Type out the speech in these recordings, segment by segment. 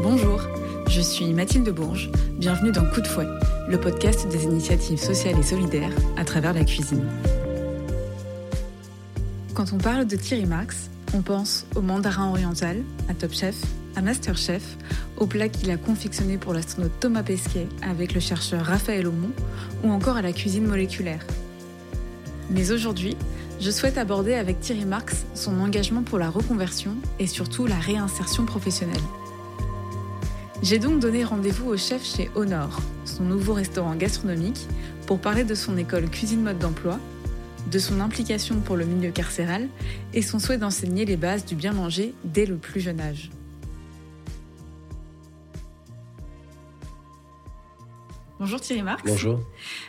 Bonjour, je suis Mathilde Bourges. Bienvenue dans Coup de fouet, le podcast des initiatives sociales et solidaires à travers la cuisine. Quand on parle de Thierry Marx, on pense au mandarin oriental, à Top Chef, à Masterchef, au plat qu'il a confectionné pour l'astronaute Thomas Pesquet avec le chercheur Raphaël Aumont, ou encore à la cuisine moléculaire. Mais aujourd'hui, je souhaite aborder avec Thierry Marx son engagement pour la reconversion et surtout la réinsertion professionnelle. J'ai donc donné rendez-vous au chef chez Honor, son nouveau restaurant gastronomique, pour parler de son école cuisine mode d'emploi, de son implication pour le milieu carcéral et son souhait d'enseigner les bases du bien manger dès le plus jeune âge. Bonjour Thierry Marx. Bonjour.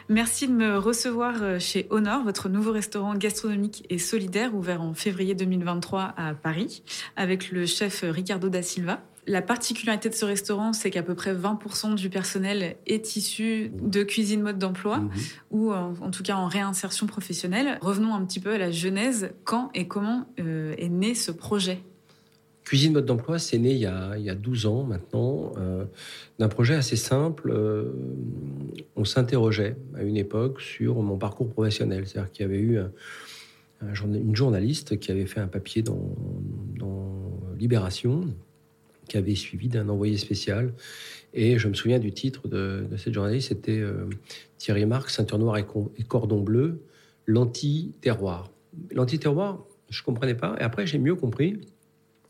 Merci de me recevoir euh, chez Honor, votre nouveau restaurant gastronomique et solidaire ouvert en février 2023 à Paris, avec le chef Ricardo da Silva. La particularité de ce restaurant, c'est qu'à peu près 20% du personnel est issu de cuisine mode d'emploi mhm. ou en, tout cas en réinsertion professionnelle. Revenons un petit peu à la genèse. Quand et comment euh, est né ce projet? Cuisine mode d'emploi, c'est né il y, a, il y, 12 ans maintenant, euh, d'un projet assez simple. Euh, on s'interrogeait à une époque sur mon parcours professionnel. C'est-à-dire qu'il y avait eu une journaliste qui avait fait un papier dans, Libération, qui avait suivi d'un envoyé spécial. Et je me souviens du titre de, cette journaliste, c'était euh, Thierry Marx, ceinture noire et, cordon bleu, l'anti-terroir. L'anti-terroir, je ne comprenais pas. Et après, j'ai mieux compris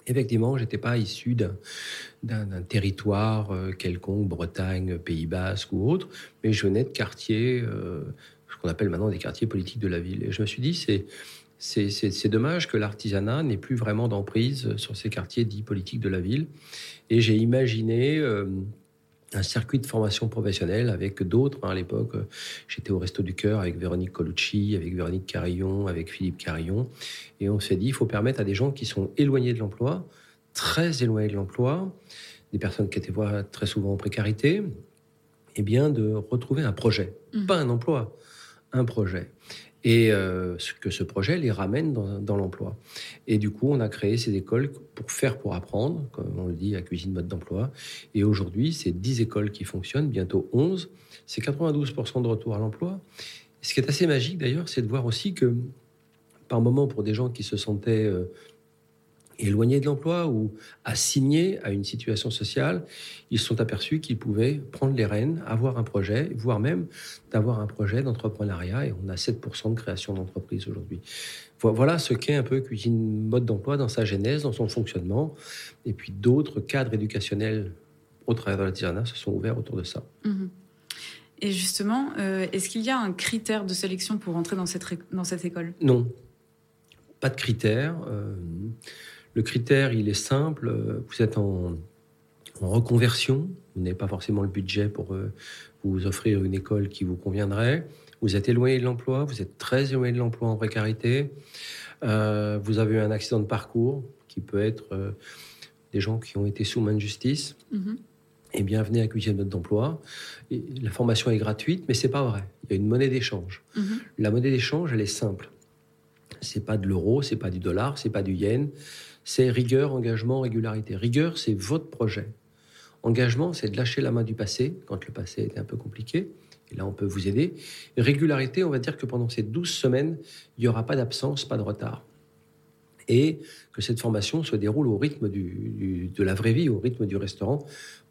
Effectivement, j'étais pas issu d'un territoire euh, quelconque, Bretagne, Pays Basque ou autre, mais je venais de quartiers, euh, ce qu'on appelle maintenant des quartiers politiques de la ville. Et je me suis dit, c'est c'est dommage que l'artisanat n'ait plus vraiment d'emprise sur ces quartiers dits politiques de la ville. Et j'ai imaginé euh, un circuit de formation professionnelle avec d'autres. Hein, à l'époque, euh, j'étais au Resto du Cœur avec Véronique Colucci, avec Véronique Carillon, avec Philippe Carillon. Et on s'est dit, il faut permettre à des gens qui sont éloignés de l'emploi, très éloignés de l'emploi, des personnes qui étaient très souvent en précarité, eh bien, de retrouver un projet. Mmh. Pas un emploi, un projet et euh, que ce projet les ramène dans, l'emploi. Et du coup, on a créé ces écoles pour faire pour apprendre, comme on le dit à Cuisine Mode d'Emploi. Et aujourd'hui, c'est 10 écoles qui fonctionnent, bientôt 11. C'est 92% de retour à l'emploi. Ce qui est assez magique d'ailleurs, c'est de voir aussi que par moment, pour des gens qui se sentaient euh, éloignés de l'emploi ou assignés à une situation sociale, ils sont aperçus qu'ils pouvaient prendre les rênes, avoir un projet, voire même d'avoir un projet d'entrepreneuriat. Et on a 7% de création d'entreprise aujourd'hui. Voilà ce qu'est un peu Cuisine Mode d'emploi dans sa genèse, dans son fonctionnement. Et puis d'autres cadres éducationnels au travers de l'artisanat se sont ouverts autour de ça. Mhm. Et justement, euh, est-ce qu'il y a un critère de sélection pour entrer dans cette, dans cette école? Non, pas de critère. Euh, le critère, il est simple. Vous êtes en, reconversion. Vous n'avez pas forcément le budget pour euh, vous offrir une école qui vous conviendrait. Vous êtes éloigné de l'emploi. Vous êtes très éloigné de l'emploi en précarité. Euh, vous avez eu un accident de parcours qui peut être euh, des gens qui ont été sous main de justice. Mm-hmm. Et bien, venez à Cuisine Mode d'emploi. La formation est gratuite, mais c'est pas vrai. Il y a une monnaie d'échange. Mm-hmm. La monnaie d'échange, elle est simple. C'est pas de l'euro, c'est pas du dollar, c'est pas du yen, c'est rigueur, engagement, régularité. Rigueur, c'est votre projet. Engagement, c'est de lâcher la main du passé, quand le passé était un peu compliqué. Et là, on peut vous aider. régularité, on va dire que pendant ces 12 semaines, il n'y aura pas d'absence, pas de retard. Et que cette formation se déroule au rythme de la vraie vie, au rythme du restaurant,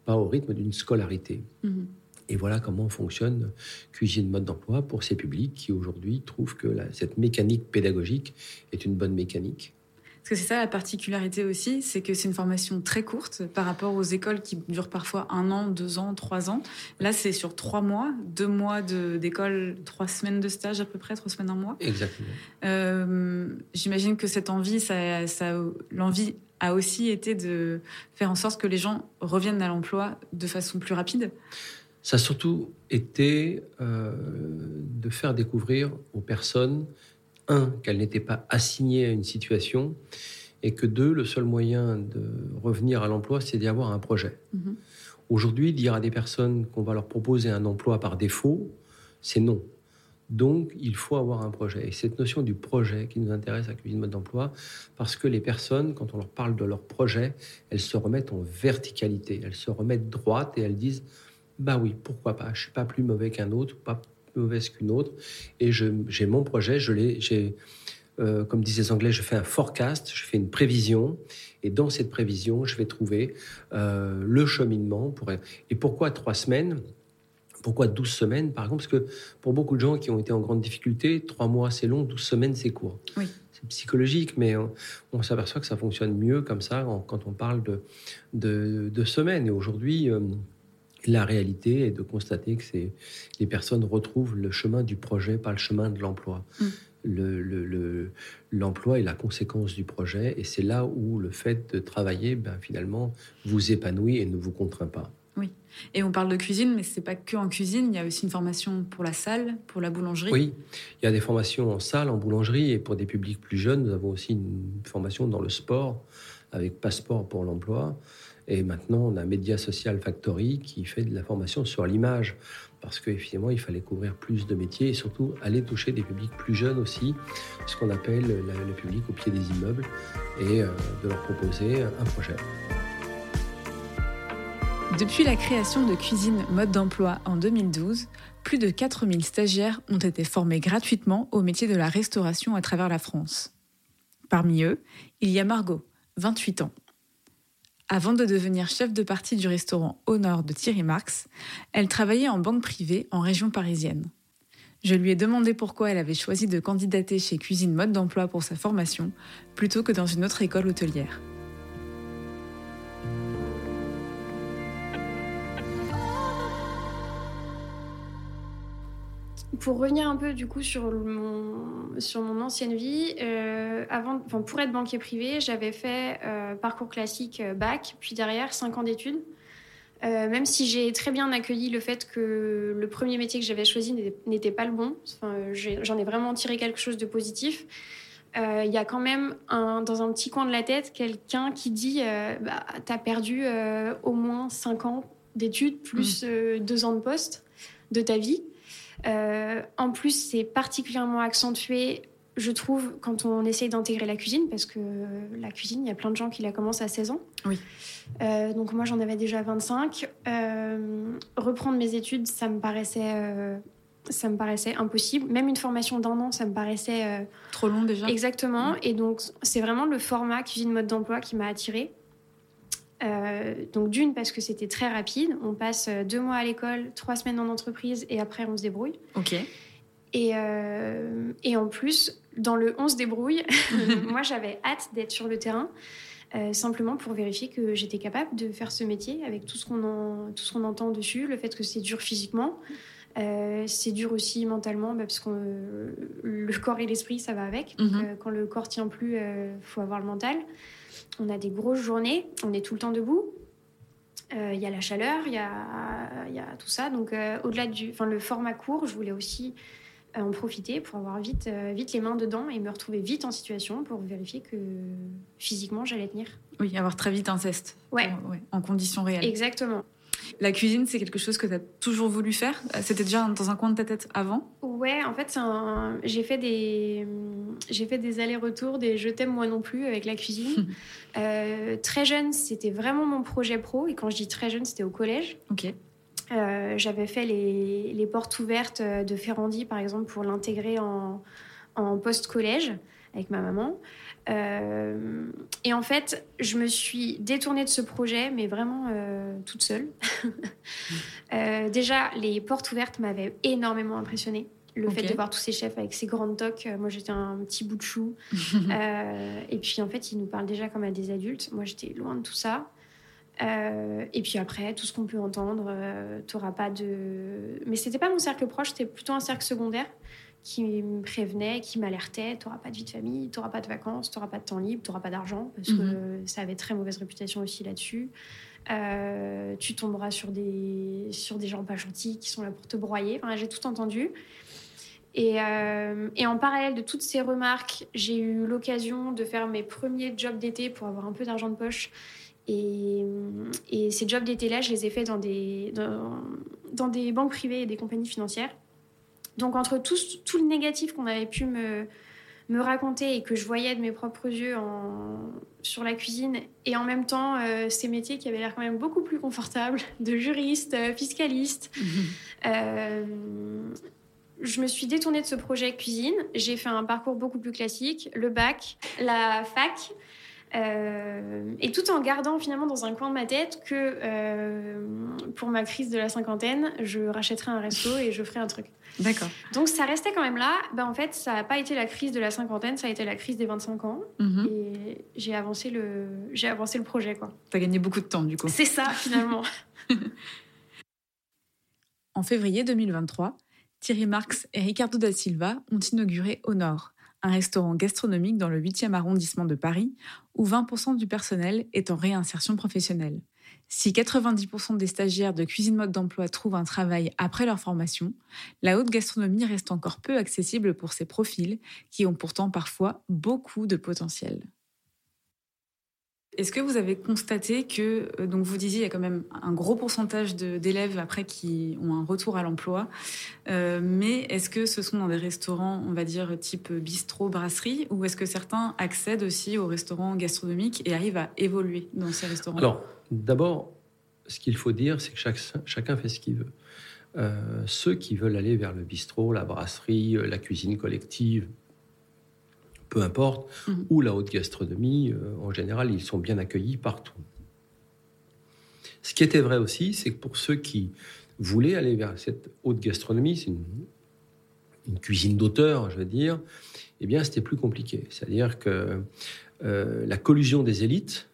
pas au rythme d'une scolarité. Mhm. Et voilà comment fonctionne Cuisine Mode d'Emploi pour ces publics qui aujourd'hui trouvent que cette mécanique pédagogique est une bonne mécanique. Parce que c'est ça la particularité aussi, c'est que c'est une formation très courte par rapport aux écoles qui durent parfois un an, deux ans, trois ans. Là, c'est sur trois mois, deux mois d'école, trois semaines de stage à peu près, trois semaines, un mois. Exactement. Euh, j'imagine que cette envie, ça, ça, l'envie a aussi été de faire en sorte que les gens reviennent à l'emploi de façon plus rapide. Ça a surtout été euh, de faire découvrir aux personnes un, qu'elle n'était pas assignée à une situation, et que deux, le seul moyen de revenir à l'emploi, c'est d'y avoir un projet. Mhm. Aujourd'hui, dire à des personnes qu'on va leur proposer un emploi par défaut, c'est non. Donc, il faut avoir un projet. Et cette notion du projet qui nous intéresse à Cuisine Mode d'Emploi, parce que les personnes, quand on leur parle de leur projet, elles se remettent en verticalité, elles se remettent droite et elles disent, bah oui, pourquoi pas, je suis pas plus mauvais qu'un autre, pas plus mauvaise qu'une autre, et j'ai mon projet, je l'ai, j'ai, euh, comme disaient les Anglais, je fais un forecast, je fais une prévision, et dans cette prévision, je vais trouver euh, le cheminement. Pour... Et pourquoi trois semaines? Pourquoi 12 semaines, par exemple? Parce que pour beaucoup de gens qui ont été en grande difficulté, 3 mois c'est long, 12 semaines c'est court. Oui. C'est psychologique, mais on, s'aperçoit que ça fonctionne mieux comme ça quand on parle de, de, semaines. Et aujourd'hui, euh, la réalité est de constater que les personnes retrouvent le chemin du projet, pas le chemin de l'emploi. Mm. L'emploi le, est la conséquence du projet, et c'est là où le fait de travailler, ben, finalement, vous épanouit et ne vous contraint pas. Oui. Et on parle de cuisine, mais ce n'est pas que en cuisine. Il y a aussi une formation pour la salle, pour la boulangerie. Oui, il y a des formations en salle, en boulangerie. Et pour des publics plus jeunes, nous avons aussi une formation dans le sport, avec Passeport pour l'emploi. Et maintenant, on a Media Social Factory qui fait de la formation sur l'image. Parce qu'effectivement, il fallait couvrir plus de métiers et surtout aller toucher des publics plus jeunes aussi, ce qu'on appelle le public au pied des immeubles, et euh, de leur proposer un projet. Depuis la création de Cuisine Mode d'Emploi en 2012, plus de 4000 stagiaires ont été formés gratuitement au métier de la restauration à travers la France. Parmi eux, il y a Margot, 28 ans. Avant de devenir chef de partie du restaurant Au Nord de Thierry Marx, elle travaillait en banque privée en région parisienne. Je lui ai demandé pourquoi elle avait choisi de candidater chez Cuisine Mode d'Emploi pour sa formation plutôt que dans une autre école hôtelière. Pour revenir un peu du coup sur mon, sur mon ancienne vie, euh, avant, enfin, pour être banquier privé, j'avais fait euh, parcours classique euh, bac, puis derrière 5 ans d'études. même si j'ai très bien accueilli le fait que le premier métier que j'avais choisi n'était pas le bon, enfin, j'en ai, vraiment tiré quelque chose de positif. Il y a quand même un, dans un petit coin de la tête quelqu'un qui dit bah, T'as perdu au moins 5 ans d'études plus 2 mmh. ans de poste de ta vie. Euh, en plus, c'est particulièrement accentué, je trouve, quand on essaye d'intégrer la cuisine, parce que la cuisine, il y a plein de gens qui la commencent à 16 ans. Oui. Euh, donc moi, j'en avais déjà 25. Euh, reprendre mes études, ça me paraissait ça me paraissait impossible. Même une formation d'un an, ça me paraissait... Trop long déjà Exactement. Et donc, c'est vraiment le format cuisine mode d'emploi qui m'a attirée. Euh, donc d'une parce que c'était très rapide, on passe euh, deux mois à l'école, trois semaines en entreprise et après on se débrouille. Ok. Et, euh, et en plus, dans le on se débrouille, moi j'avais hâte d'être sur le terrain, simplement pour vérifier que j'étais capable de faire ce métier avec tout ce qu'on tout ce qu'on entend dessus, le fait que c'est dur physiquement. c'est dur aussi mentalement bah, parce que le corps et l'esprit ça va avec. Mhm. quand le corps tient plus, il faut avoir le mental on a des grosses journées, on est tout le temps debout. Euh, il y a la chaleur, il y a, tout ça. Donc, euh, au-delà du enfin, le format court, je voulais aussi euh, en profiter pour avoir vite, vite les mains dedans et me retrouver vite en situation pour vérifier que physiquement j'allais tenir. Oui, avoir très vite un test. Ouais. En conditions réelles. Exactement. La cuisine, c'est quelque chose que tu as toujours voulu faire? C'était déjà dans un coin de ta tête avant? Ouais, en fait, j'ai fait des, j'ai fait des allers-retours, des je t'aime moi non plus avec la cuisine. Euh, très jeune, c'était vraiment mon projet pro. Et quand je dis très jeune, c'était au collège. Ok. Euh, j'avais fait les, les, portes ouvertes de Ferrandi, par exemple, pour l'intégrer en, en post-collège avec ma maman. Euh, et en fait, je me suis détournée de ce projet, mais vraiment euh, toute seule. Euh, déjà, les portes ouvertes m'avaient énormément impressionnée. Le fait de voir tous ces chefs avec ces grandes toques, moi j'étais un petit bout de chou. et puis en fait, ils nous parlent déjà comme à des adultes. Moi j'étais loin de tout ça. et puis après, tout ce qu'on peut entendre, t'auras pas de. Mais c'était pas mon cercle proche, c'était plutôt un cercle secondaire qui me prévenait, qui m'alertait, tu n'auras pas de vie de famille, tu n'auras pas de vacances, tu n'auras pas de temps libre, tu n'auras pas d'argent, parce que mhm. ça avait très mauvaise réputation aussi là-dessus. Euh, tu tomberas sur des, sur des gens pas gentils qui sont là pour te broyer. Enfin, j'ai tout entendu. Et, euh, et, en parallèle de toutes ces remarques, j'ai eu l'occasion de faire mes premiers jobs d'été pour avoir un peu d'argent de poche. Et, et ces jobs d'été-là, je les ai faits dans des, dans, dans des banques privées et des compagnies financières. Donc entre tout, tout le négatif qu'on avait pu me, me raconter et que je voyais de mes propres yeux en, sur la cuisine, et en même temps euh, ces métiers qui avaient l'air quand même beaucoup plus confortables, de juriste, euh, fiscaliste, mhm. euh, je me suis détournée de ce projet cuisine. J'ai fait un parcours beaucoup plus classique, le bac, la fac. Euh, et tout en gardant finalement dans un coin de ma tête que euh, pour ma crise de la cinquantaine, je rachèterai un resto et je ferai un truc. D'accord. Donc ça restait quand même là. Ben, en fait, ça n'a pas été la crise de la cinquantaine, ça a été la crise des 25 ans. Mhm. Et j'ai avancé, le... j'ai avancé le projet. Tu as gagné beaucoup de temps du coup. C'est ça finalement. en février 2023, Thierry Marx et Ricardo da Silva ont inauguré Au Nord, un restaurant gastronomique dans le 8e arrondissement de Paris, où 20% du personnel est en réinsertion professionnelle. Si 90% des stagiaires de cuisine mode d'emploi trouvent un travail après leur formation, la haute gastronomie reste encore peu accessible pour ces profils qui ont pourtant parfois beaucoup de potentiel. Est-ce que vous avez constaté que, euh, donc vous disiez, il y a quand même un gros pourcentage d'élèves après qui ont un retour à l'emploi, euh, mais est-ce que ce sont dans des restaurants, on va dire, type bistrot, brasserie, ou est-ce que certains accèdent aussi aux restaurants gastronomiques et arrivent à évoluer dans ces restaurants Alors, d'abord, ce qu'il faut dire, c'est que chacun fait ce qu'il veut. Euh, ceux qui veulent aller vers le bistrot, la brasserie, la cuisine collective, peu importe, mhm. ou la haute gastronomie, euh, en général, ils sont bien accueillis partout. Ce qui était vrai aussi, c'est que pour ceux qui voulaient aller vers cette haute gastronomie, c'est une, cuisine d'auteur, je veux dire, eh bien, c'était plus compliqué. C'est-à-dire que euh, la collusion des élites,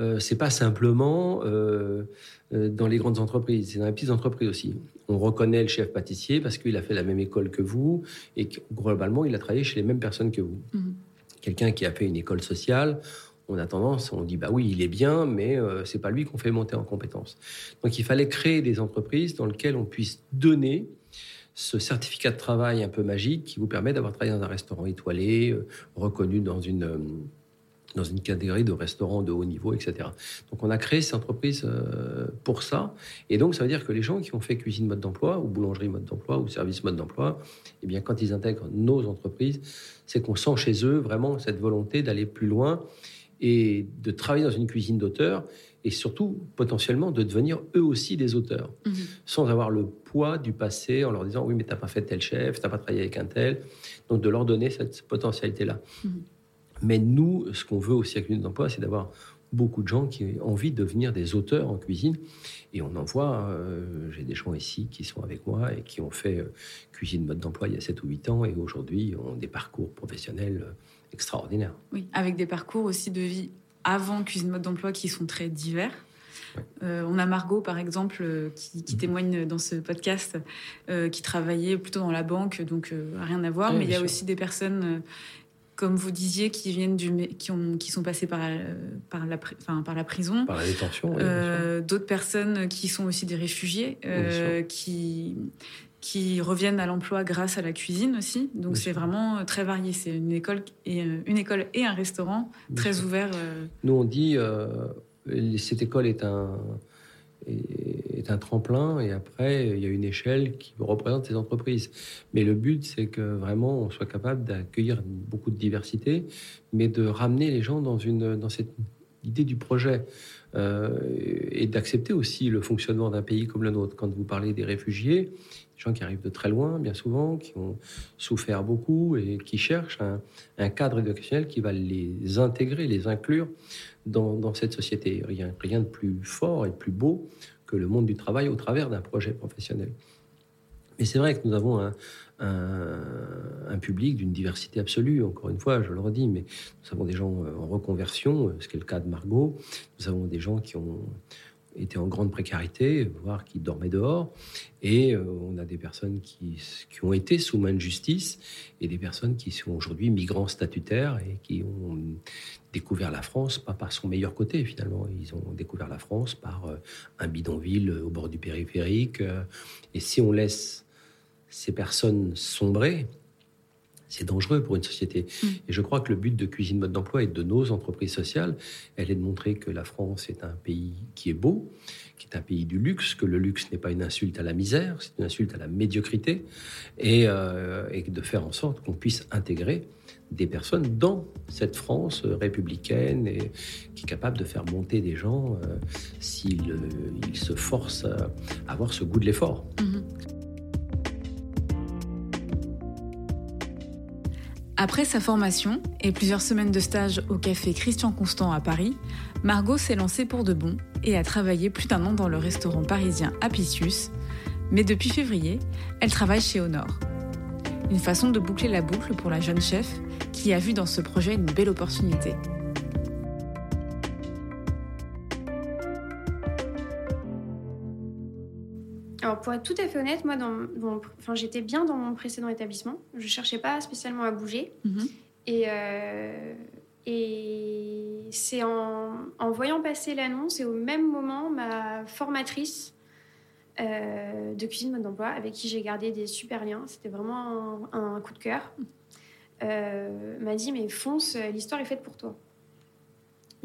euh, c'est pas simplement euh, dans les grandes entreprises, c'est dans les petites entreprises aussi on reconnaît le chef pâtissier parce qu'il a fait la même école que vous et que, globalement, il a travaillé chez les mêmes personnes que vous. Mhm. Quelqu'un qui a fait une école sociale, on a tendance, on dit bah oui, il est bien, mais euh, c'est pas lui qu'on fait monter en compétences. Donc il fallait créer des entreprises dans lesquelles on puisse donner ce certificat de travail un peu magique qui vous permet d'avoir travaillé dans un restaurant étoilé, euh, reconnu dans une euh, dans une catégorie de restaurants de haut niveau, etc. Donc on a créé cette entreprise euh, pour ça. Et donc ça veut dire que les gens qui ont fait cuisine mode d'emploi, ou boulangerie mode d'emploi, ou service mode d'emploi, eh bien quand ils intègrent nos entreprises, c'est qu'on sent chez eux vraiment cette volonté d'aller plus loin et de travailler dans une cuisine d'auteur et surtout potentiellement de devenir eux aussi des auteurs, mmh sans avoir le poids du passé en leur disant oui mais t'as pas fait tel chef, t'as pas travaillé avec un tel, donc de leur donner cette potentialité-là. Mmh mais nous, ce qu'on veut aussi avec l'unité d'emploi, c'est d'avoir beaucoup de gens qui ont envie de devenir des auteurs en cuisine. Et on en voit, euh, j'ai des gens ici qui sont avec moi et qui ont fait euh, cuisine mode d'emploi il y a 7 ou 8 ans et aujourd'hui ont des parcours professionnels euh, extraordinaires. Oui, avec des parcours aussi de vie avant cuisine mode d'emploi qui sont très divers. on a Margot, par exemple, qui, qui, mhm. témoigne dans ce podcast, qui travaillait plutôt dans la banque, donc rien à voir. mais il y a aussi des personnes comme vous disiez, qui viennent du, qui, ont, qui sont passés par, par, la, enfin, par la prison. Par la détention. Euh, d'autres personnes qui sont aussi des réfugiés, euh, qui, qui reviennent à l'emploi grâce à la cuisine aussi. Donc c'est vraiment euh, très varié. C'est une école, et, une école et un restaurant très ouvert. Nous, on dit, cette école est un est un tremplin et après il y a une échelle qui représente ces entreprises. Mais le but c'est que vraiment on soit capable d'accueillir beaucoup de diversité, mais de ramener les gens dans une dans cette idée du projet euh, et d'accepter aussi le fonctionnement d'un pays comme le nôtre. Quand vous parlez des réfugiés, gens qui arrivent de très loin, bien souvent, qui ont souffert beaucoup et qui cherchent un, cadre éducationnel qui va les intégrer, les inclure dans, cette société. Rien, rien de plus fort et de plus beau que le monde du travail au travers d'un projet professionnel. Mais c'est vrai que nous avons un, un, public d'une diversité absolue, encore une fois, je le redis, mais nous avons des gens en reconversion, ce qui est le cas de Margot, nous avons des gens qui ont étaient en grande précarité, voire qui dormaient dehors. Et euh, on a des personnes qui, qui, ont été sous main de justice et des personnes qui sont aujourd'hui migrants statutaires et qui ont découvert la France, pas par son meilleur côté finalement. Ils ont découvert la France par euh, un bidonville au bord du périphérique. Euh, et si on laisse ces personnes sombrer, c'est dangereux pour une société. Mm. Et je crois que le but de Cuisine Mode d'Emploi et de nos entreprises sociales, elle est de montrer que la France est un pays qui est beau, qui est un pays du luxe, que le luxe n'est pas une insulte à la misère, c'est une insulte à la médiocrité, et, euh, et de faire en sorte qu'on puisse intégrer des personnes dans cette France républicaine et qui est capable de faire monter des gens euh, s'ils euh, se forcent à avoir ce goût de l'effort. Mm-hmm. Après sa formation et plusieurs semaines de stage au café Christian Constant à Paris, Margot s'est lancée pour de bon et a travaillé plus d'un an dans le restaurant parisien Apicius. Mais depuis février, elle travaille chez Honor. Une façon de boucler la boucle pour la jeune chef qui a vu dans ce projet une belle opportunité. Pour être tout à fait honnête, moi, dans, enfin, j'étais bien dans mon précédent établissement. Je cherchais pas spécialement à bouger. Mhm. Et, euh, et c'est en, en, voyant passer l'annonce et au même moment, ma formatrice euh, de cuisine mode d'emploi, avec qui j'ai gardé des super liens, c'était vraiment un, coup de cœur, euh, m'a dit mais fonce, l'histoire est faite pour toi.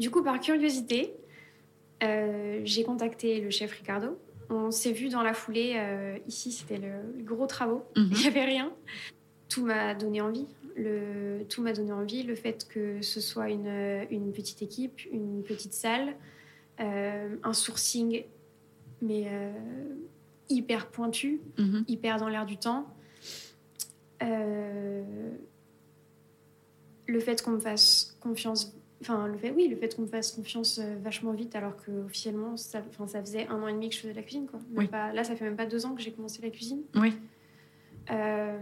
Du coup, par curiosité, j'ai contacté le chef Ricardo on s'est vu dans la foulée. Euh, ici, c'était le, gros travaux. Mhm. Il n'y avait rien. Tout m'a donné envie. Le, tout m'a donné envie. Le fait que ce soit une, une petite équipe, une petite salle, euh, un sourcing, mais euh, hyper pointu, mhm. hyper dans l'air du temps. le fait qu'on me fasse confiance Enfin, le fait, oui, le fait qu'on me fasse confiance euh, vachement vite, alors que officiellement, ça, enfin, ça faisait un an et demi que je faisais de la cuisine, quoi. Pas, là, ça fait même pas deux ans que j'ai commencé la cuisine. Oui. Euh,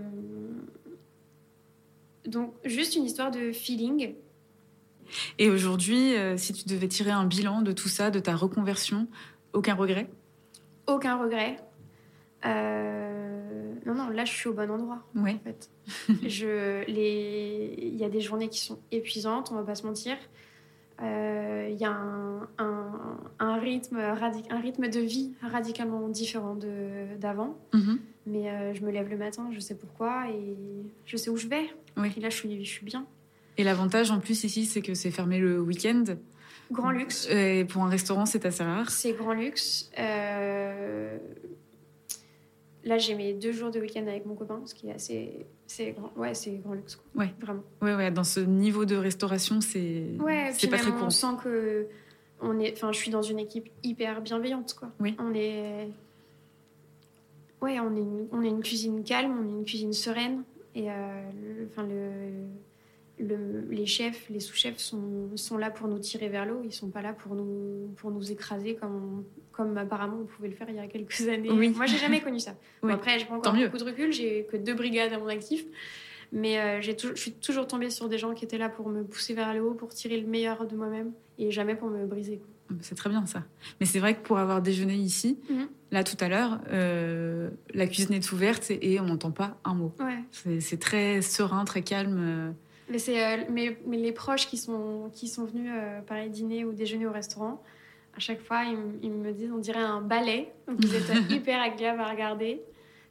donc, juste une histoire de feeling. Et aujourd'hui, euh, si tu devais tirer un bilan de tout ça, de ta reconversion, aucun regret? Aucun regret. Non, non, là, je suis au bon endroit. Oui. En fait. je, les... Il y a des journées qui sont épuisantes, on va pas se mentir. Euh, il y a un, un, rythme un rythme de vie radicalement différent d'avant. Mhm. Mais euh, je me lève le matin, je sais pourquoi et je sais où je vais. Oui. Et là, je suis, je suis bien. Et l'avantage en plus ici, c'est que c'est fermé le week-end. Grand luxe. Et pour un restaurant, c'est assez rare. C'est grand luxe. Euh, Là, j'ai mes deux jours de week-end avec mon copain, ce qui est assez. C'est grand, ouais, c'est grand luxe. Quoi. Ouais. Vraiment. Ouais, ouais, dans ce niveau de restauration, c'est. Ouais, c'est pas très courant. On sent que. On est, enfin, je suis dans une équipe hyper bienveillante, quoi. Oui. On est. Ouais, on est, une, on est une cuisine calme, on est une cuisine sereine. Et euh, enfin, le, le, les chefs, les sous-chefs sont, sont, là pour nous tirer vers l'eau. Ils sont pas là pour nous, pour nous écraser comme comme apparemment on pouvait le faire il y a quelques années. Oui. Moi, j'ai jamais connu ça. Bon, après, j'ai pas encore beaucoup de recul, j'ai que deux brigades à mon actif. Mais euh, j'ai je suis toujours tombée sur des gens qui étaient là pour me pousser vers le haut, pour tirer le meilleur de moi-même et jamais pour me briser. C'est très bien ça. Mais c'est vrai que pour avoir déjeuné ici, mhm. là tout à l'heure, euh, la cuisine est ouverte et, on n'entend pas un mot. Ouais. C'est très serein, très calme. Euh. Mais, c'est mais, mais, les proches qui sont, qui sont venus pareil, dîner ou déjeuner au restaurant, à chaque fois, ils, me disent on dirait un ballet. Vous êtes hyper agréable à regarder.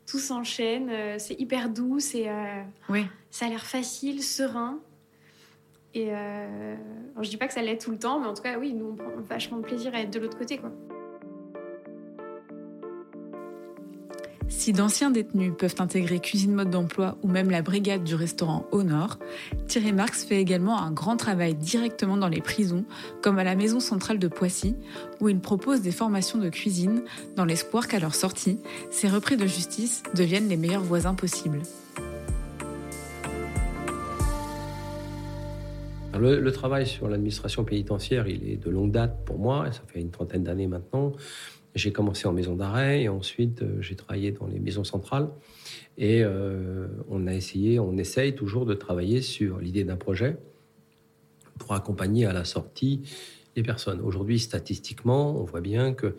Tout s'enchaîne. Euh, c'est hyper doux. C'est, euh, oui. Ça a l'air facile, serein. Et euh, je dis pas que ça l'est tout le temps, mais en tout cas, oui, nous, on prend vachement de plaisir à être de l'autre côté. quoi. Si d'anciens détenus peuvent intégrer cuisine mode d'emploi ou même la brigade du restaurant au nord, Thierry Marx fait également un grand travail directement dans les prisons, comme à la maison centrale de Poissy, où il propose des formations de cuisine dans l'espoir qu'à leur sortie, ces repris de justice deviennent les meilleurs voisins possibles. Le, travail sur l'administration pénitentiaire, il est de longue date pour moi, ça fait une trentaine d'années maintenant. J'ai commencé en maison d'arrêt et ensuite euh, j'ai travaillé dans les maisons centrales. Et euh, on a essayé, on essaye toujours de travailler sur l'idée d'un projet pour accompagner à la sortie les personnes. Aujourd'hui, statistiquement, on voit bien que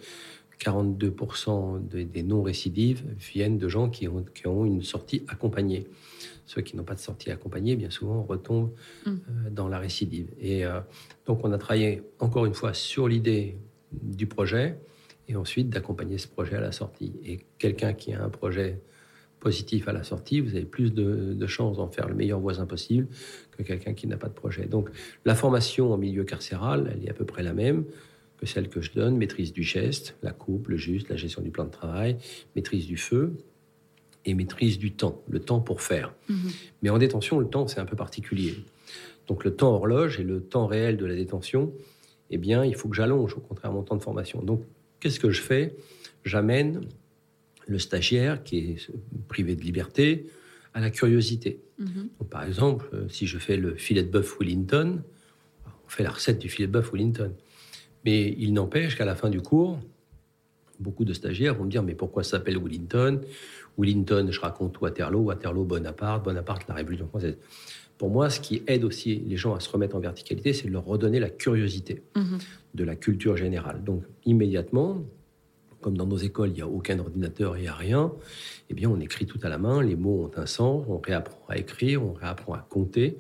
42% des non-récidives viennent de gens qui ont, qui ont, une sortie accompagnée. Ceux qui n'ont pas de sortie accompagnée, bien souvent, retombent mmh. euh, dans la récidive. Et donc, on a travaillé encore une fois sur l'idée du projet et ensuite d'accompagner ce projet à la sortie. Et quelqu'un qui a un projet positif à la sortie, vous avez plus de, chances d'en faire le meilleur voisin possible que quelqu'un qui n'a pas de projet. Donc la formation en milieu carcéral, elle est à peu près la même que celle que je donne, maîtrise du geste, la coupe, le juste, la gestion du plan de travail, maîtrise du feu et maîtrise du temps, le temps pour faire. Mhm. Mais en détention, le temps, c'est un peu particulier. Donc le temps horloge et le temps réel de la détention, eh bien, il faut que j'allonge, au contraire, mon temps de formation. Donc, qu'est-ce que je fais? J'amène le stagiaire qui est privé de liberté à la curiosité. Mhm. par exemple, euh, si je fais le filet de bœuf Wellington, on fait la recette du filet de bœuf Wellington. Mais il n'empêche qu'à la fin du cours, beaucoup de stagiaires vont me dire mais pourquoi ça s'appelle Wellington? Wellington, je raconte Waterloo, Waterloo, Bonaparte, Bonaparte, la Révolution française. Pour moi, ce qui aide aussi les gens à se remettre en verticalité, c'est de leur redonner la curiosité mhm. de la culture générale. Donc, immédiatement, comme dans nos écoles, il n'y a aucun ordinateur, il n'y a rien, eh bien, on écrit tout à la main, les mots ont un sens, on réapprend à écrire, on réapprend à compter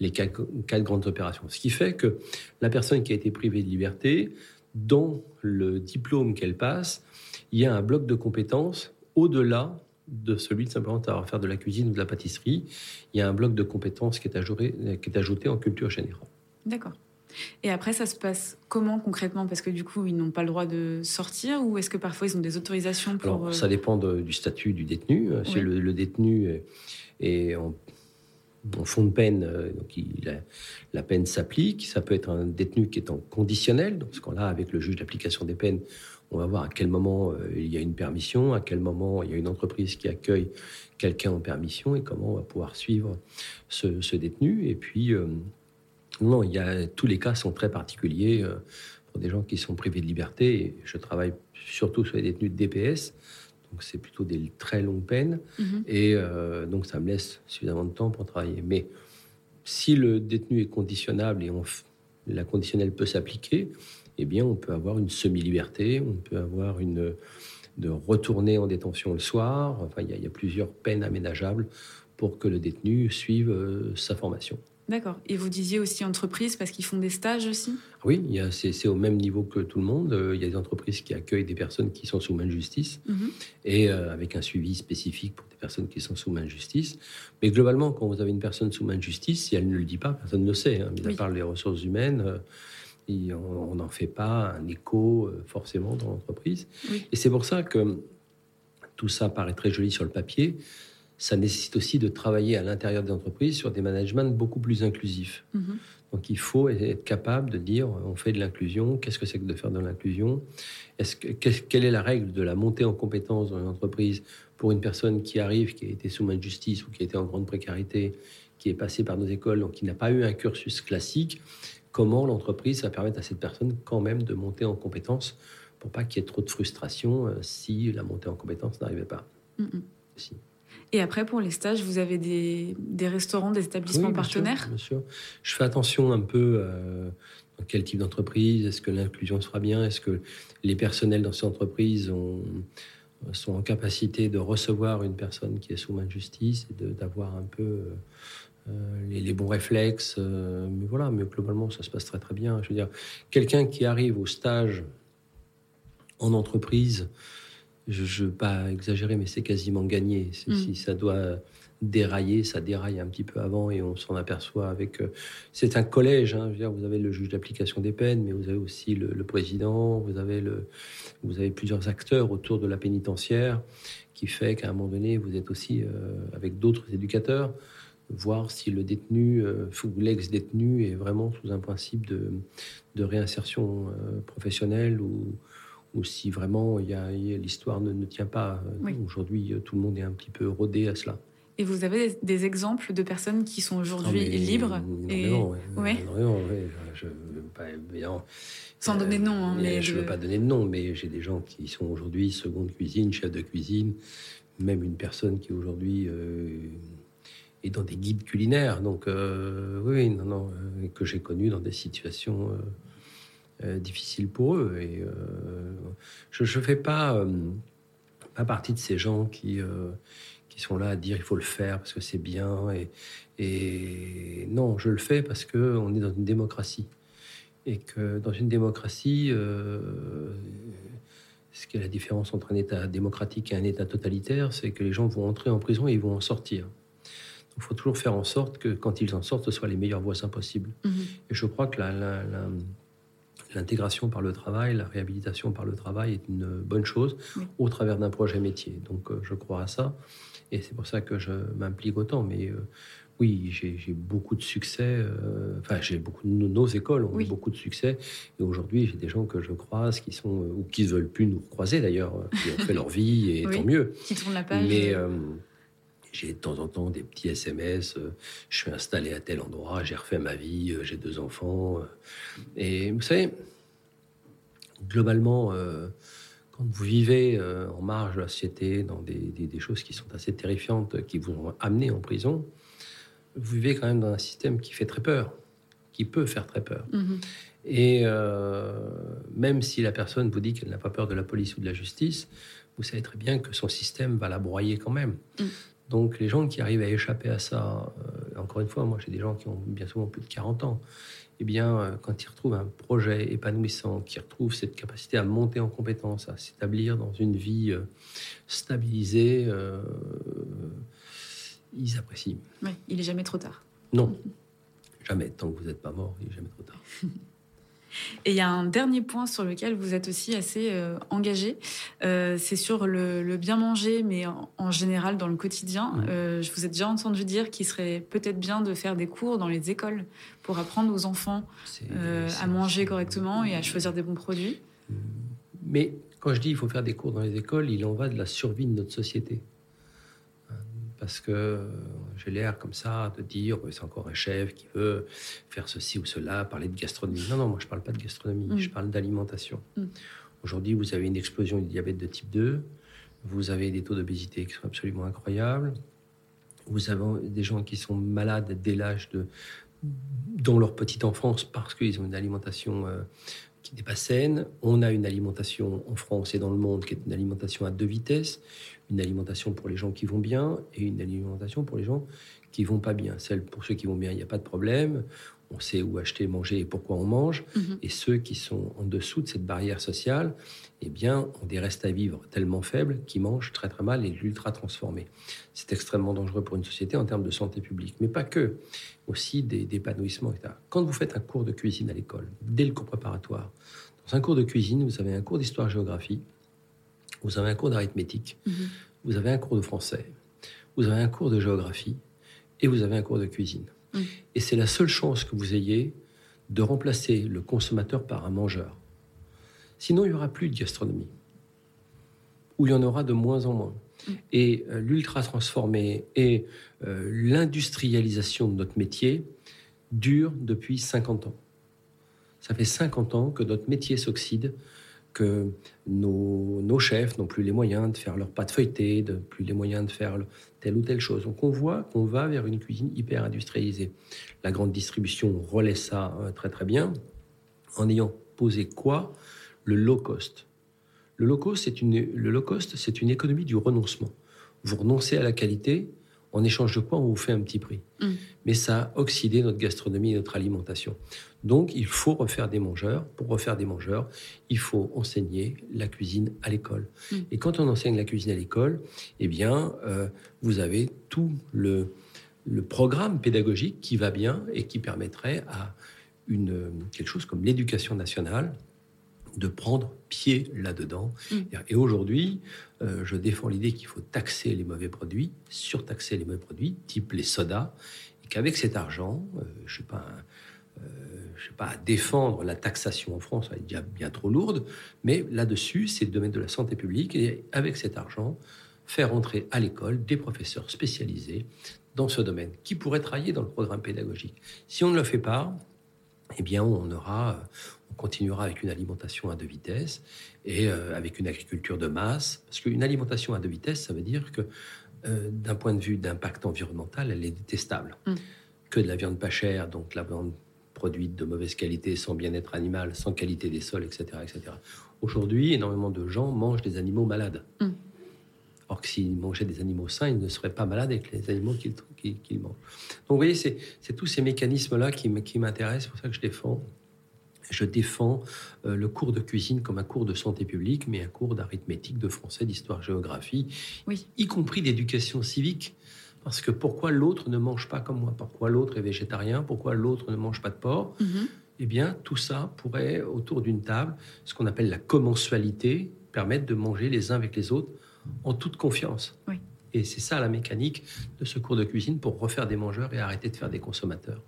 les quatre, grandes opérations. Ce qui fait que la personne qui a été privée de liberté, dans le diplôme qu'elle passe, il y a un bloc de compétences au-delà de celui de simplement faire de la cuisine ou de la pâtisserie. Il y a un bloc de compétences qui est ajouté, qui est ajouté en culture générale. D'accord. Et après, ça se passe comment concrètement? Parce que du coup, ils n'ont pas le droit de sortir ou est-ce que parfois ils ont des autorisations pour... Alors, ça dépend du statut du détenu. Si le, détenu est en, fond de peine, euh, donc la, peine s'applique. Ça peut être un détenu qui est en conditionnel. Donc, ce qu'on a avec le juge d'application des peines, on va voir à quel moment euh, il y a une permission, à quel moment il y a une entreprise qui accueille quelqu'un en permission et comment on va pouvoir suivre ce, détenu. Et puis, euh, non, tous les cas sont très particuliers pour des gens qui sont privés de liberté. je travaille surtout sur les détenus de DPS, donc c'est plutôt des très longues peines. Mhm. Et donc ça me laisse suffisamment de temps pour travailler. Mais si le détenu est conditionnable et on, la conditionnelle peut s'appliquer, eh bien, on peut avoir une semi-liberté, on peut avoir une de retourner en détention le soir. Enfin, il y, a, plusieurs peines aménageables pour que le détenu suive euh, sa formation. D'accord. Et vous disiez aussi entreprise parce qu'ils font des stages aussi? Oui, c'est au même niveau que tout le monde. Euh, il y a des entreprises qui accueillent des personnes qui sont sous main de justice mhm. et euh, avec un suivi spécifique pour des personnes qui sont sous main de justice. Mais globalement, quand vous avez une personne sous main de justice, si elle ne le dit pas, personne ne le sait. Hein, mis à part les ressources humaines on n'en fait pas un écho euh, forcément dans l'entreprise. Et c'est pour ça que tout ça paraît très joli sur le papier. Ça nécessite aussi de travailler à l'intérieur des entreprises sur des managements beaucoup plus inclusifs. Mhm. Donc il faut être capable de dire on fait de l'inclusion, qu'est-ce que c'est que de faire de l'inclusion? Que, Quelle est la règle de la montée en compétence dans une entreprise pour une personne qui arrive, qui a été sous main de justice ou qui a été en grande précarité, qui est passée par nos écoles, donc qui n'a pas eu un cursus classique? Comment l'entreprise va permettre à cette personne quand même de monter en compétence pour pas qu'il y ait trop de frustration euh, si la montée en compétence n'arrivait pas? Et après, pour les stages, vous avez des, restaurants, des établissements partenaires? Bien sûr. Je fais attention un peu euh, dans quel type d'entreprise, est-ce que l'inclusion sera bien, est-ce que les personnels dans ces entreprises sont en capacité de recevoir une personne qui est sous main de justice et d'avoir un peu... Euh, euh, les, bons réflexes. Euh, mais voilà, mais globalement, ça se passe très très bien. Je veux dire, quelqu'un qui arrive au stage en entreprise, je ne veux pas exagérer, mais c'est quasiment gagné. Mm. Si ça doit dérailler, ça déraille un petit peu avant et on s'en aperçoit avec. Euh, c'est un collège. Hein, je veux dire, vous avez le juge d'application des peines, mais vous avez aussi le, président, vous avez, le, vous avez plusieurs acteurs autour de la pénitentiaire qui fait qu'à un moment donné, vous êtes aussi avec d'autres éducateurs voir si le détenu euh, ou l'ex-détenu est vraiment sous un principe de, de réinsertion euh, professionnelle ou, ou si vraiment il y a, l'histoire ne, ne, tient pas. Aujourd'hui, tout le monde est un petit peu rodé à cela. Et vous avez des, exemples de personnes qui sont aujourd'hui libres et... Non, ouais, Je, Sans donner de nom. Hein, mais je ne veux pas donner de nom, mais j'ai des gens qui sont aujourd'hui seconde cuisine, chef de cuisine, même une personne qui aujourd'hui euh, et dans des guides culinaires. Donc, euh, oui, non, non, euh, que j'ai connu dans des situations euh, difficiles pour eux. Et je ne fais pas, pas partie de ces gens qui, qui sont là à dire il faut le faire parce que c'est bien. Et, et non, je le fais parce qu'on est dans une démocratie. Et que dans une démocratie, ce qui est la différence entre un État démocratique et un État totalitaire, c'est que les gens vont entrer en prison et ils vont en sortir. Il faut toujours faire en sorte que quand ils en sortent, ce soient les meilleurs voisins possibles. Mhm. Et je crois que l'intégration par le travail, la réhabilitation par le travail est une bonne chose au travers d'un projet métier. Donc euh, je crois à ça. Et c'est pour ça que je m'implique autant. Mais euh, oui, j'ai beaucoup de succès. Euh, enfin, j'ai beaucoup de nos écoles ont eu beaucoup de succès. Et aujourd'hui, j'ai des gens que je croise qui sont ou qui ne veulent plus nous croiser d'ailleurs, qui ont fait leur vie et tant mieux. Qui tournent la page. Mais j'ai de temps en temps des petits SMS. je suis installé à tel endroit, j'ai refait ma vie, j'ai deux enfants. et vous savez, globalement quand vous vivez euh, en marge de la société, dans des, choses qui sont assez terrifiantes, qui vous ont amené en prison, vous vivez quand même dans un système qui fait très peur, qui peut faire très peur. Mhm. Et euh, même si la personne vous dit qu'elle n'a pas peur de la police ou de la justice, vous savez très bien que son système va la broyer quand même. Mhm. Donc les gens qui arrivent à échapper à ça, euh, encore une fois, moi j'ai des gens qui ont bien souvent plus de 40 ans, eh bien, euh, quand ils retrouvent un projet épanouissant, qui retrouvent cette capacité à monter en compétence, à s'établir dans une vie euh, stabilisée, ils apprécient. Oui, il n'est jamais trop tard. Non, jamais. Tant que vous n'êtes pas mort, il n'est jamais trop tard. Et il y a un dernier point sur lequel vous êtes aussi assez euh, engagé, euh, c'est sur le, bien manger, mais en, général dans le quotidien. Euh, je vous ai déjà entendu dire qu'il serait peut-être bien de faire des cours dans les écoles pour apprendre aux enfants à manger correctement et à choisir des bons produits. Mais quand je dis il faut faire des cours dans les écoles, il en va de la survie de notre société parce que j'ai l'air comme ça de dire c'est encore un chef qui veut faire ceci ou cela, parler de gastronomie. Non, non, moi je ne parle pas de gastronomie, mm. je parle d'alimentation. Mm. Aujourd'hui, vous avez une explosion du diabète de type 2, vous avez des taux d'obésité qui sont absolument incroyables, vous avez des gens qui sont malades dès l'âge de dans leur petite enfance parce qu'ils ont une alimentation euh, qui n'est pas saine. On a une alimentation en France et dans le monde qui est une alimentation à deux vitesses, une alimentation pour les gens qui vont bien et une alimentation pour les gens qui vont pas bien. Celle pour ceux qui vont bien, il n'y a pas de problème. On sait où acheter, manger et pourquoi on mange. Mhm. Et ceux qui sont en dessous de cette barrière sociale, eh bien, ont des restes à vivre tellement faibles qu'ils mangent très très mal et l'ultra transformé. C'est extrêmement dangereux pour une société en termes de santé publique, mais pas que, aussi d'épanouissement, etc. Quand vous faites un cours de cuisine à l'école, dès le cours préparatoire, dans un cours de cuisine, vous avez un cours d'histoire-géographie, vous avez un cours d'arithmétique, mhm. vous avez un cours de français, vous avez un cours de géographie et vous avez un cours de cuisine. Mhm. Et c'est la seule chance que vous ayez de remplacer le consommateur par un mangeur. Sinon, il n'y aura plus de gastronomie, ou il y en aura de moins en moins. Mhm. Et euh, l'ultra transformé et euh, l'industrialisation de notre métier durent depuis 50 ans. Ça fait 50 ans que notre métier s'oxyde que nos, chefs n'ont plus les moyens de faire leur pâte feuilletée, de plus les moyens de faire telle ou telle chose. Donc on voit qu'on va vers une cuisine hyper industrialisée. La grande distribution relaie ça euh, très très bien en ayant posé quoi? Le low cost. Le low cost, c'est une, le low cost, c'est une économie du renoncement. Vous renoncez à la qualité, en échange de quoi on vous fait un petit prix. Mm. Mais ça a oxydé notre gastronomie et notre alimentation. Donc il faut refaire des mangeurs. Pour refaire des mangeurs, il faut enseigner la cuisine à l'école. Mm. Et quand on enseigne la cuisine à l'école, eh bien, euh, vous avez tout le, le programme pédagogique qui va bien et qui permettrait à une, quelque chose comme l'éducation nationale de prendre pied là-dedans. Mm. Et aujourd'hui, euh, je défends l'idée qu'il faut taxer les mauvais produits, surtaxer les mauvais produits, type les sodas, et qu'avec cet argent, euh, je ne sais pas... Euh, je sais pas, à défendre la taxation en France, elle est déjà bien trop lourde, mais là-dessus, c'est le domaine de la santé publique, et avec cet argent, faire entrer à l'école des professeurs spécialisés dans ce domaine, qui pourraient travailler dans le programme pédagogique. Si on ne le fait pas, eh bien, on aura, continuera avec une alimentation à deux vitesses et euh, avec une agriculture de masse. Parce qu'une alimentation à deux vitesses, ça veut dire que euh, d'un point de vue d'impact environnemental, elle est détestable. Mm. Que de la viande pas chère, donc la viande produite de mauvaise qualité, sans bien-être animal, sans qualité des sols, etc. etc. Aujourd'hui, énormément de gens mangent des animaux malades. Mm. Or que s'ils mangeaient des animaux sains, ils ne seraient pas malades avec les animaux qu'ils mangent. Donc vous voyez, c'est tous ces mécanismes-là qui m'intéressent, c'est pour ça que je défends je défends euh, le cours de cuisine comme un cours de santé publique, mais un cours d'arithmétique, de français, d'histoire, géographie, oui. y compris d'éducation civique. Parce que pourquoi l'autre ne mange pas comme moi? Pourquoi l'autre est végétarien? Pourquoi l'autre ne mange pas de porc? Mhm. Eh bien, tout ça pourrait, autour d'une table, ce qu'on appelle la commensualité, permettre de manger les uns avec les autres en toute confiance. Oui. Et c'est ça la mécanique de ce cours de cuisine pour refaire des mangeurs et arrêter de faire des consommateurs.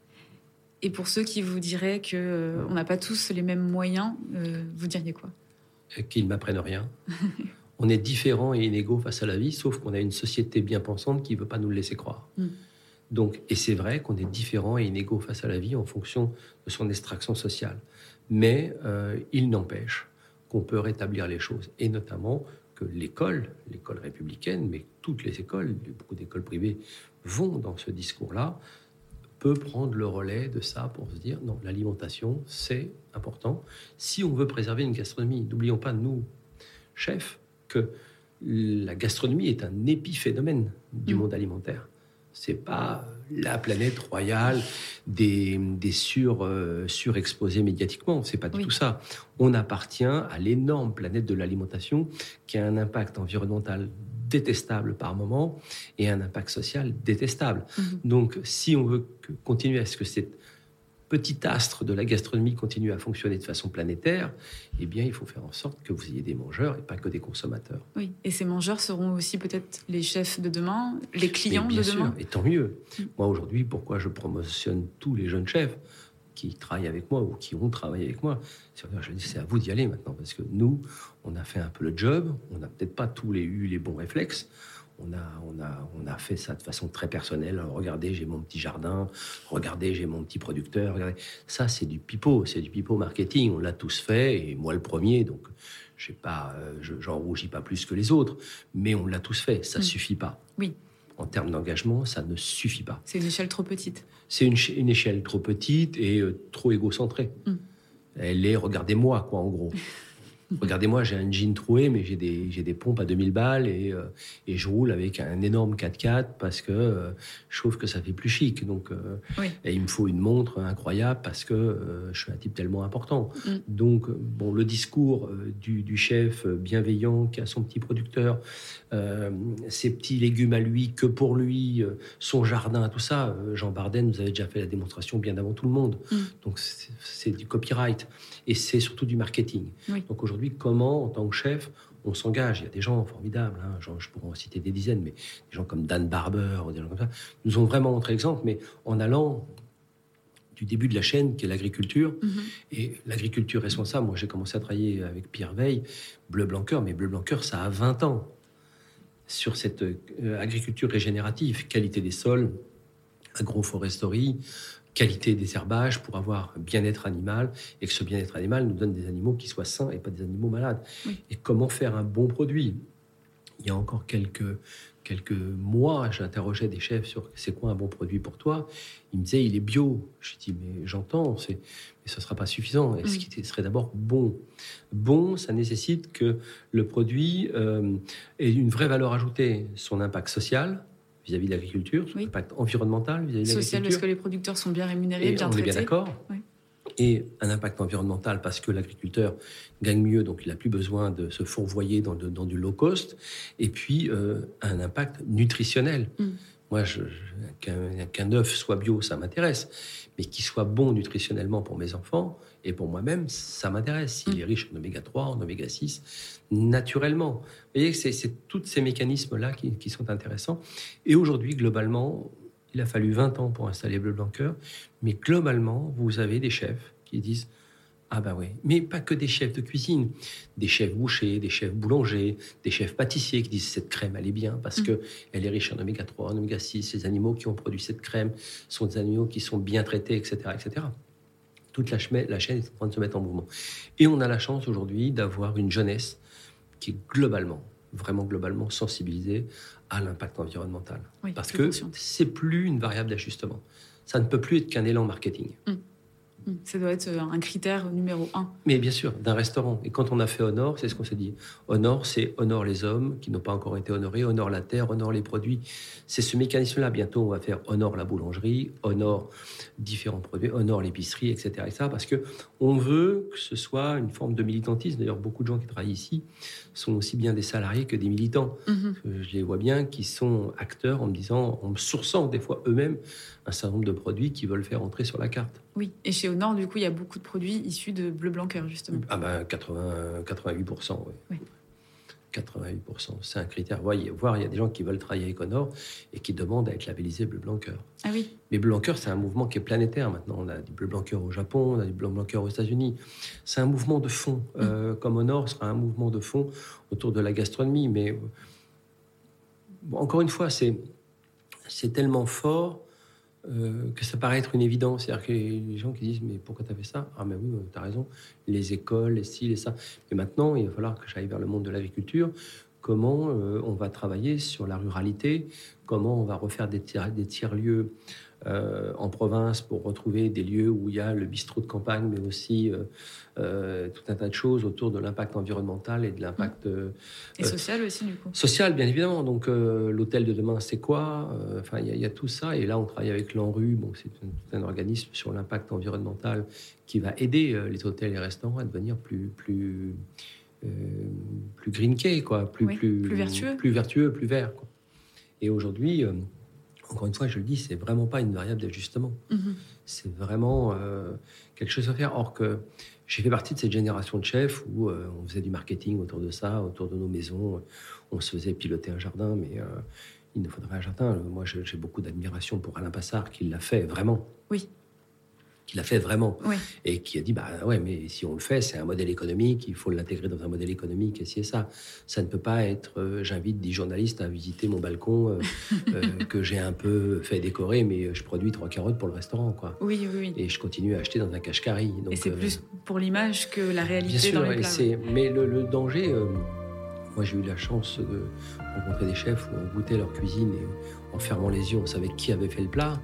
Et pour ceux qui vous diraient que euh, on n'a pas tous les mêmes moyens, euh, vous diriez quoi? Et Qu'ils ne m'apprennent rien. on est différents et inégaux face à la vie, sauf qu'on a une société bien pensante qui ne veut pas nous le laisser croire. Mm. Donc, et c'est vrai qu'on est différents et inégaux face à la vie en fonction de son extraction sociale. Mais euh, il n'empêche qu'on peut rétablir les choses, et notamment que l'école, l'école républicaine, mais toutes les écoles, beaucoup d'écoles privées vont dans ce discours-là, peut prendre le relais de ça pour se dire non, l'alimentation, c'est important. Si on veut préserver une gastronomie, n'oublions pas, nous, chefs, que la gastronomie est un épiphénomène du Mm. monde alimentaire. C'est pas la planète royale des, des sur, euh, surexposés médiatiquement. C'est pas du Oui. tout ça. On appartient à l'énorme planète de l'alimentation qui a un impact environnemental détestable par moment et un impact social détestable. Mhm. Donc, si on veut que- continuer à ce que cette petit astre de la gastronomie continue à fonctionner de façon planétaire, eh bien, il faut faire en sorte que vous ayez des mangeurs et pas que des consommateurs. Oui. Et ces mangeurs seront aussi peut-être les chefs de demain, les clients bien de sûr, demain. et tant mieux. Mm. Moi, aujourd'hui, pourquoi je promotionne tous les jeunes chefs? Qui travaillent avec moi ou qui ont travaillé avec moi C'est je dis, c'est à vous d'y aller maintenant, parce que nous, on a fait un peu le job, on n'a peut-être pas tous les eu les bons réflexes. On a, on, a, on a fait ça de façon très personnelle. Alors, regardez, j'ai mon petit jardin. Regardez, j'ai mon petit producteur. Regardez. Ça, c'est du pipeau. C'est du pipeau marketing. On l'a tous fait. Et moi, le premier. Donc, pas, euh, je- j'en rougis pas plus que les autres. Mais on l'a tous fait. Ça Mm. suffit pas. Oui. En termes d'engagement, ça ne suffit pas. C'est une échelle trop petite. C'est une, ch- une échelle trop petite et euh, trop égocentrée. Mm. Elle est, regardez-moi, quoi, en gros. regardez-moi, j'ai un jean troué, mais j'ai des, j'ai des pompes à 2000 balles et, euh, et je roule avec un énorme 4x4 parce que euh, je trouve que ça fait plus chic. Donc, euh, Oui. et il me faut une montre incroyable parce que je suis un type tellement important. Mm. Donc, bon, le discours du, du chef bienveillant qui a son petit producteur, ses petits légumes à lui, que pour lui, son jardin, tout ça. Jean Barden nous avait déjà fait la démonstration bien avant tout le monde. Mm. Donc, c'est c'est du copyright et c'est surtout du marketing. Oui. Donc, aujourd'hui, comment, en tant que chef, on s'engage. Il y a des gens formidables, hein, genre, je pourrais en citer des dizaines, mais des gens comme Dan Barber, ou des gens comme ça, nous ont vraiment montré exemple, mais en allant du début de la chaîne, qui est l'agriculture, Mhm. et l'agriculture responsable, moi j'ai commencé à travailler avec Pierre Veil, Bleu Blanc Cœur, mais Bleu Blanc Cœur, ça a 20 ans sur cette euh, agriculture régénérative, qualité des sols, agroforesterie, qualité des herbages pour avoir un bien-être animal et que ce bien-être animal nous donne des animaux qui soient sains et pas des animaux malades. Oui. Et comment faire un bon produit? Il y a encore quelques, quelques mois, j'interrogeais des chefs sur c'est quoi un bon produit pour toi? Ils me disaient il est bio. Je dis mais j'entends, mais ce ne sera pas suffisant. Et ce Mm. qui serait d'abord bon? Bon, ça nécessite que le produit euh, ait une vraie valeur ajoutée, son impact social vis-à-vis de l'agriculture, son Oui. impact environnemental vis-à-vis de Social, l'agriculture. parce que les producteurs sont bien rémunérés, Et bien on est traités. bien d'accord. Oui. Et un impact environnemental parce que l'agriculteur gagne mieux, donc il n'a plus besoin de se fourvoyer dans, de- dans du low cost. Et puis euh, un impact nutritionnel. Mm. Moi, je- qu'un œuf soit bio, ça m'intéresse, mais qu'il soit bon nutritionnellement pour mes enfants et pour moi-même, ça m'intéresse. S'il Mm. est riche en oméga 3, en oméga 6, naturellement. Vous voyez, c'est c'est tous ces mécanismes-là qui, qui sont intéressants. Et aujourd'hui, globalement, il a fallu 20 ans pour installer Bleu Blanc Cœur, mais globalement, vous avez des chefs qui disent Ah ben oui, mais pas que des chefs de cuisine, des chefs bouchers, des chefs boulangers, des chefs pâtissiers qui disent cette crème elle est bien parce Mm. que elle est riche en oméga 3, en oméga 6, les animaux qui ont produit cette crème sont des animaux qui sont bien traités, etc. etc. Toute la, chaîne est en train de se mettre en mouvement. Et on a la chance aujourd'hui d'avoir une jeunesse qui est globalement, vraiment globalement sensibilisée à l'impact environnemental. Oui, Parce que c'est plus une variable d'ajustement. Ça ne peut plus être qu'un élan marketing. Mm. Hum, ça doit être un critère numéro un. Mais bien sûr, d'un restaurant. Et quand on a fait Honor, c'est ce qu'on s'est dit. Honor, c'est honore les hommes qui n'ont pas encore été honorés, honore la terre, honore les produits. C'est ce mécanisme-là. Bientôt, on va faire honore la boulangerie, honore différents produits, honore l'épicerie, etc., etc. Parce que on veut que ce soit une forme de militantisme. D'ailleurs, beaucoup de gens qui travaillent ici sont aussi bien des salariés que des militants. Mhm. Je les vois bien qui sont acteurs en me disant, en me sourçant des fois eux-mêmes un certain nombre de produits qu'ils veulent faire entrer sur la carte. Oui, et chez Honor, du coup, il y a beaucoup de produits issus de bleu blanc cœur, justement. Ah ben 80, 88%, oui. Oui. 88%, c'est un critère. Voyez, voir, il y a des gens qui veulent travailler avec Honor et qui demandent à être labellisés bleu blanc cœur. Ah oui, Mais bleu blanc cœur, c'est un mouvement qui est planétaire maintenant. On a du bleu blanc cœur au Japon, on a du bleu blanc cœur aux États-Unis. C'est un mouvement de fond. Euh, Comme Honor sera un mouvement de fond autour de la gastronomie. Mais bon, encore une fois, c'est c'est tellement fort euh, que ça paraît être une évidence. C'est-à-dire que les gens qui disent Mais pourquoi tu as fait ça? Ah, mais oui, tu as raison. Les écoles, les styles et ça. Mais maintenant, il va falloir que j'aille vers le monde de l'agriculture. Comment euh, on va travailler sur la ruralité? Comment on va refaire des tiers-lieux euh, en province pour retrouver des lieux où il y a le bistrot de campagne, mais aussi euh, euh, tout un tas de choses autour de l'impact environnemental et de l'impact euh, et social aussi, du coup. Social, bien évidemment. Donc, l'hôtel de demain, c'est quoi? Enfin, il y, a- il y a tout ça. Et là, on travaille avec l'ANRU. Bon, c'est un, organisme sur l'impact environnemental qui va aider les hôtels et restaurants à devenir plus, plus, plus green key, quoi. Plus, Oui, plus vertueux. Plus vertueux, plus vert, quoi. Et aujourd'hui, encore une fois, je le dis, c'est vraiment pas une variable d'ajustement. Mhm. C'est vraiment euh, quelque chose à faire. Or que j'ai fait partie de cette génération de chefs où euh, on faisait du marketing autour de ça, autour de nos maisons. On se faisait piloter un jardin, mais euh, il nous faudrait un jardin. Moi, j'ai beaucoup d'admiration pour Alain Passard qui l'a fait vraiment. Oui. Qui l'a fait vraiment. Oui. Et qui a dit, bah ouais, mais si on le fait, c'est un modèle économique, il faut l'intégrer dans un modèle économique, et si et ça. Ça ne peut pas être, euh, j'invite 10 journalistes à visiter mon balcon euh, euh, que j'ai un peu fait décorer, mais je produis trois carottes pour le restaurant, quoi. Oui, oui, oui. Et je continue à acheter dans un cache-carry. Et c'est plus pour l'image que la réalité Bien sûr, dans les et plats. c'est- mais le, le danger, moi j'ai eu la chance de rencontrer des chefs où on goûtait leur cuisine et en fermant les yeux, on savait qui avait fait le plat.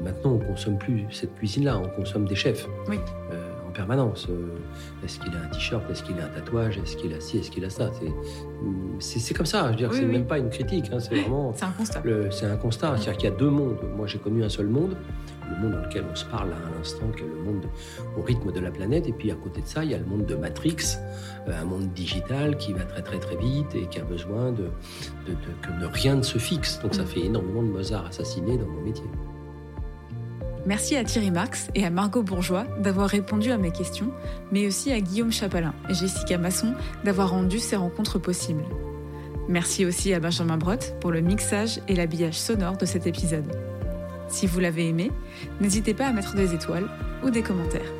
Maintenant, on consomme plus cette cuisine-là, on consomme des chefs Oui. euh, en permanence. Euh, Est-ce qu'il a un t-shirt Est-ce qu'il a un tatouage Est-ce qu'il a ci Est-ce qu'il a ça C'est- comme ça. Je veux dire, Oui, c'est oui. même pas une critique. hein, c'est vraiment C'est un constat. c'est un constat. C'est-à-dire qu'il y a deux mondes. Moi, j'ai connu un seul monde, le monde dans lequel on se parle à l'instant, qui est le monde au rythme de la planète. Et puis, à côté de ça, il y a le monde de Matrix, euh, un monde digital qui va très, très, très vite et qui a besoin de, de- de- que rien ne se fixe. Donc, ça Mm. fait énormément de Mozart assassinés dans mon métier. Merci à Thierry Marx et à Margot Bourgeois d'avoir répondu à mes questions, mais aussi à Guillaume Chapalin et Jessica Masson d'avoir rendu ces rencontres possibles. Merci aussi à Benjamin Brotte pour le mixage et l'habillage sonore de cet épisode. Si vous l'avez aimé, n'hésitez pas à mettre des étoiles ou des commentaires.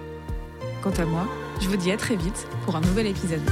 Quant à moi, je vous dis à très vite pour un nouvel épisode.